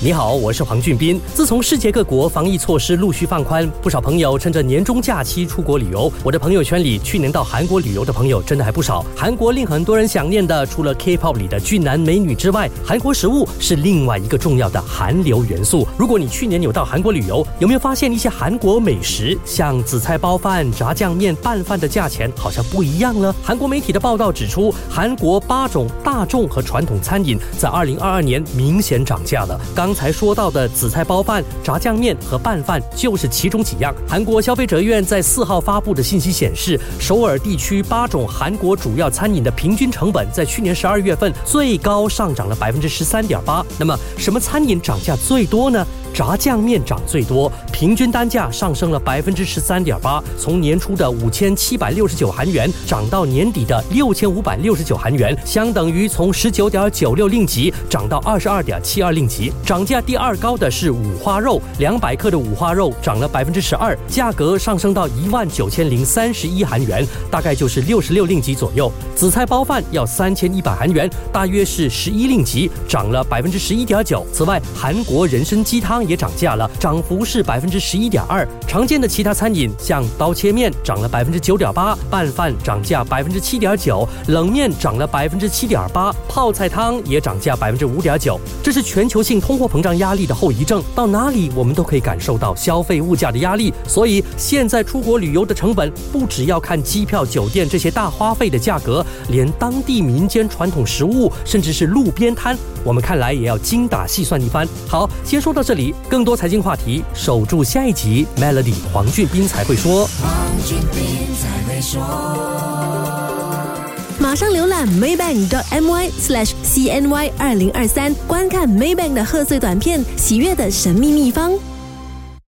你好，我是黄俊斌。自从世界各国防疫措施陆续放宽，不少朋友趁着年终假期出国旅游。我的朋友圈里，去年到韩国旅游的朋友真的还不少。韩国令很多人想念的，除了 K-pop 里的俊男美女之外，韩国食物是另外一个重要的韩流元素。如果你去年有到韩国旅游，有没有发现一些韩国美食，像紫菜包饭、炸酱面、拌饭的价钱好像不一样了？韩国媒体的报道指出，韩国八种大众和传统餐饮在2022年明显涨价了。刚刚才说到的紫菜包饭、炸酱面和拌饭就是其中几样。韩国消费者院在四号发布的信息显示，首尔地区八种韩国主要餐饮的平均成本在去年十二月份最高上涨了百分之十三点八。那么，什么餐饮涨价最多呢？炸酱面涨最多，平均单价上升了百分之十三点八，从年初的五千七百六十九韩元涨到年底的六千五百六十九韩元，相等于从十九点九六令吉涨到二十二点七二令吉。涨价第二高的是五花肉，两百克的五花肉涨了百分之十二，价格上升到一万九千零三十一韩元，大概就是六十六令吉左右。紫菜包饭要三千一百韩元，大约是十一令吉，涨了百分之十一点九。此外，韩国人参鸡汤。也涨价了，涨幅是百分之十一点二。常见的其他餐饮，像刀切面涨了百分之九点八，拌饭涨价百分之七点九，冷面涨了百分之七点八，泡菜汤也涨价百分之五点九。这是全球性通货膨胀压力的后遗症，到哪里我们都可以感受到消费物价的压力。所以现在出国旅游的成本，不只要看机票、酒店这些大花费的价格，连当地民间传统食物，甚至是路边摊，我们看来也要精打细算一番。好，先说到这里。更多财经话题，守住下一集。Melody 黄俊斌才会说。黄俊斌才会说。马上浏览 maybank.my/cny 二零二三，观看 Maybank 的贺岁短片《喜悦的神秘秘方》。